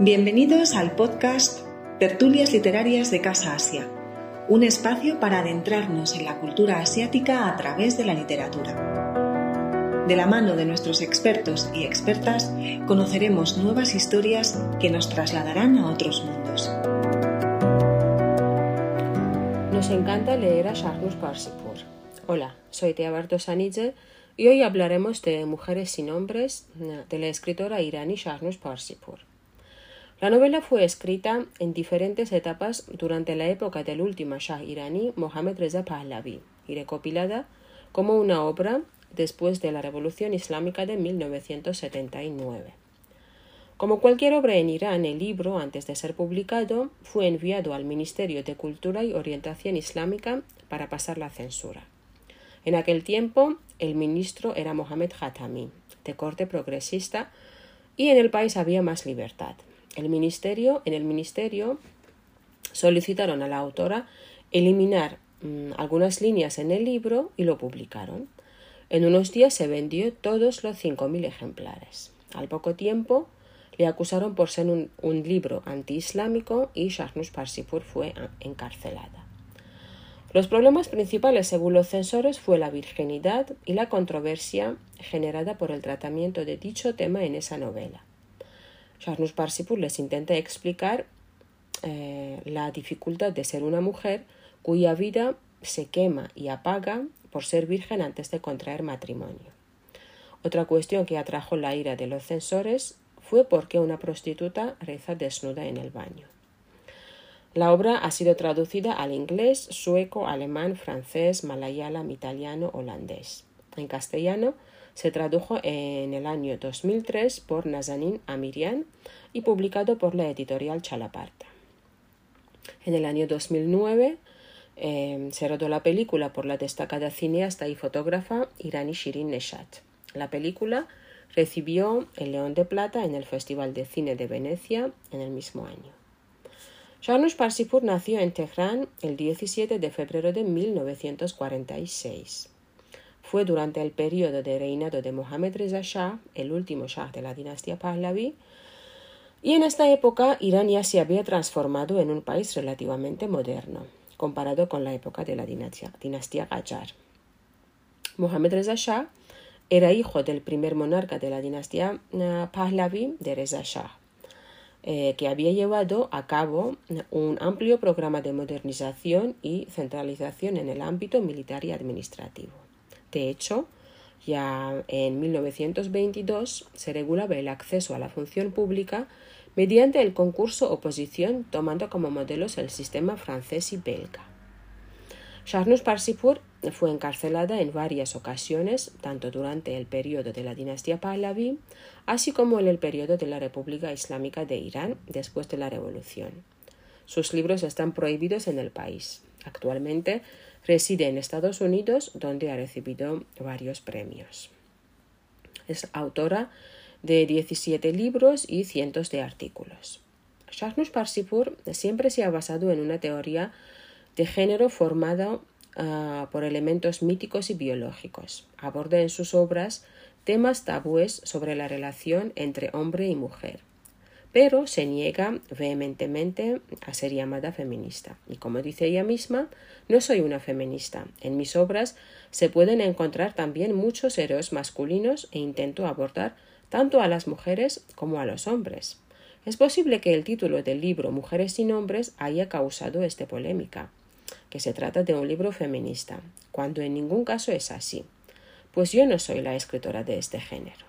Bienvenidos al podcast Tertulias Literarias de Casa Asia, un espacio para adentrarnos en la cultura asiática a través de la literatura. De la mano de nuestros expertos y expertas, conoceremos nuevas historias que nos trasladarán a otros mundos. Nos encanta leer a Shahnus Parsipur. Hola, soy Teaberto Sanidze y hoy hablaremos de Mujeres sin hombres de la escritora iraní Shahnus Parsipur. La novela fue escrita en diferentes etapas durante la época del último Shah iraní Mohammad Reza Pahlavi y recopilada como una obra después de la Revolución Islámica de 1979. Como cualquier obra en Irán, el libro, antes de ser publicado, fue enviado al Ministerio de Cultura y Orientación Islámica para pasar la censura. En aquel tiempo, el ministro era Mohamed Khatami, de corte progresista, y en el país había más libertad. El ministerio, en el ministerio solicitaron a la autora eliminar mm, algunas líneas en el libro y lo publicaron. En unos días se vendió todos los 5.000 ejemplares. Al poco tiempo le acusaron por ser un, libro antiislámico y Shahnus Parsipur fue encarcelada. Los problemas principales, según los censores, fue la virginidad y la controversia generada por el tratamiento de dicho tema en esa novela. Shahnus Parsipur les intenta explicar eh, la dificultad de ser una mujer cuya vida se quema y apaga por ser virgen antes de contraer matrimonio. Otra cuestión que atrajo la ira de los censores fue porque una prostituta reza desnuda en el baño. La obra ha sido traducida al inglés, sueco, alemán, francés, malayalam, italiano, holandés. En castellano se tradujo en el año 2003 por Nazanin Amirian y publicado por la editorial Chalaparta. En el año 2009 em, se rodó la película por la destacada cineasta y fotógrafa Irani Shirin Neshat. La película recibió el León de Plata en el Festival de Cine de Venecia en el mismo año. Shanush Parsipur nació en Teherán el 17 de febrero de 1946. Fue durante el periodo de reinado de Mohammad Reza Shah, el último Shah de la dinastía Pahlavi, y en esta época Irán ya se había transformado en un país relativamente moderno, comparado con la época de la dinastía, dinastía Qajar. Mohammad Reza Shah era hijo del primer monarca de la dinastía eh, Pahlavi de Reza Shah, eh, que había llevado a cabo un amplio programa de modernización y centralización en el ámbito militar y administrativo. De hecho, ya en 1922 se regulaba el acceso a la función pública mediante el concurso oposición tomando como modelos el sistema francés y belga. Shahnus Parsipur fue encarcelada en varias ocasiones, tanto durante el periodo de la dinastía Pahlavi, así como en el periodo de la República Islámica de Irán después de la Revolución. Sus libros están prohibidos en el país. Actualmente Reside en Estados Unidos, donde ha recibido varios premios. Es autora de 17 libros y cientos de artículos. Shahnus Parsipur siempre se ha basado en una teoría de género formada ah, por elementos míticos y biológicos. Aborda en sus obras temas tabúes sobre la relación entre hombre y mujer, pero se niega vehementemente a ser llamada feminista. Y como dice ella misma, no soy una feminista. En mis obras se pueden encontrar también muchos héroes masculinos e intento abordar tanto a las mujeres como a los hombres. Es posible que el título del libro Mujeres sin hombres haya causado esta polémica, que se trata de un libro feminista, cuando en ningún caso es así, pues yo no soy la escritora de este género.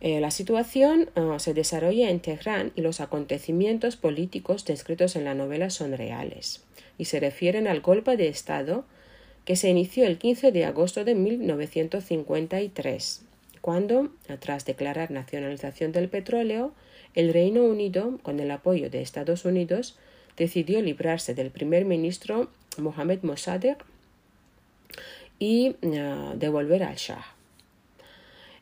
Eh, la situación eh, se desarrolla en Teherán y los acontecimientos políticos descritos en la novela son reales y se refieren al golpe de Estado que se inició el 15 de agosto de 1953, cuando, tras declarar nacionalización del petróleo, el Reino Unido, con el apoyo de Estados Unidos, decidió librarse del primer ministro Mohamed Mossadegh y eh, devolver al Shah.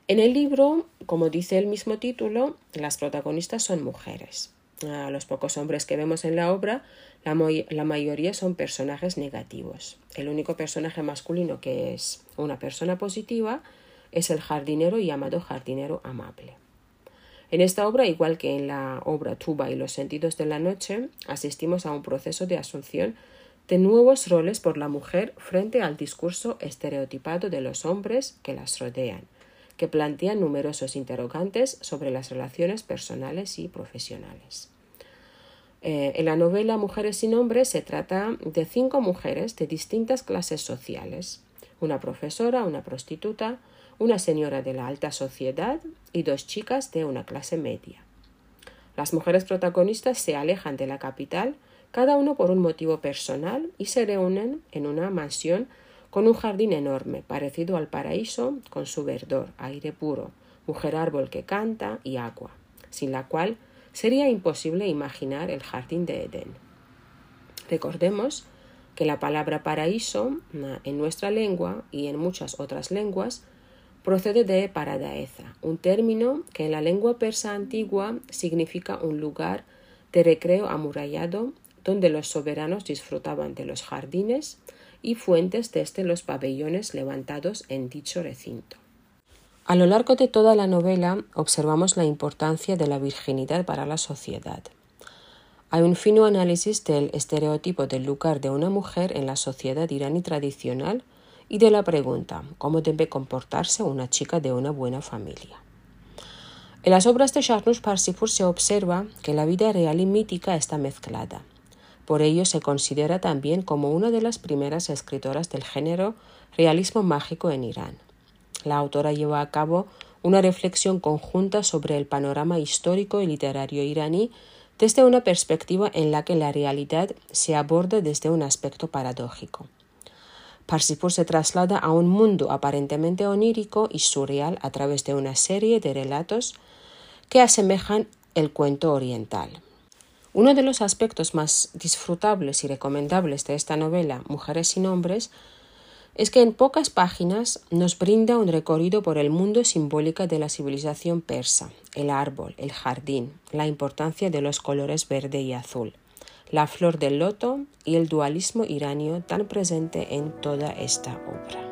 En el libro, como dice el mismo título, las protagonistas son mujeres. A los pocos hombres que vemos en la obra, la, la, mayoría son personajes negativos. El único personaje masculino que es una persona positiva es el jardinero llamado jardinero amable. En esta obra, igual que en la obra Tuba y los sentidos de la noche, asistimos a un proceso de asunción de nuevos roles por la mujer frente al discurso estereotipado de los hombres que las rodean, que plantean numerosos interrogantes sobre las relaciones personales y profesionales. Eh, en la novela Mujeres sin hombres se trata de cinco mujeres de distintas clases sociales, una profesora, una prostituta, una señora de la alta sociedad y dos chicas de una clase media. Las mujeres protagonistas se alejan de la capital, cada uno por un motivo personal, y se reúnen en una mansión con un jardín enorme, parecido al paraíso, con su verdor, aire puro, mujer árbol que canta y agua, sin la cual sería imposible imaginar el jardín de Edén. Recordemos que la palabra paraíso en nuestra lengua y en muchas otras lenguas procede de paradaeza, un término que en la lengua persa antigua significa un lugar de recreo amurallado donde los soberanos disfrutaban de los jardines y fuentes desde los pabellones levantados en dicho recinto. A lo largo de toda la novela observamos la importancia de la virginidad para la sociedad. Hay un fino análisis del estereotipo del lugar de una mujer en la sociedad iraní tradicional y de la pregunta ¿cómo debe comportarse una chica de una buena familia? En las obras de Shahrnush Parsifur se observa que la vida real y mítica está mezclada. Por ello se considera también como una de las primeras escritoras del género realismo mágico en Irán. La autora lleva a cabo una reflexión conjunta sobre el panorama histórico y literario iraní desde una perspectiva en la que la realidad se aborda desde un aspecto paradójico. Parsifur se traslada a un mundo aparentemente onírico y surreal a través de una serie de relatos que asemejan el cuento oriental. Uno de los aspectos más disfrutables y recomendables de esta novela, Mujeres sin hombres, es que en pocas páginas nos brinda un recorrido por el mundo simbólico de la civilización persa, el árbol, el jardín, la importancia de los colores verde y azul la flor del loto y el dualismo iranio tan presente en toda esta obra.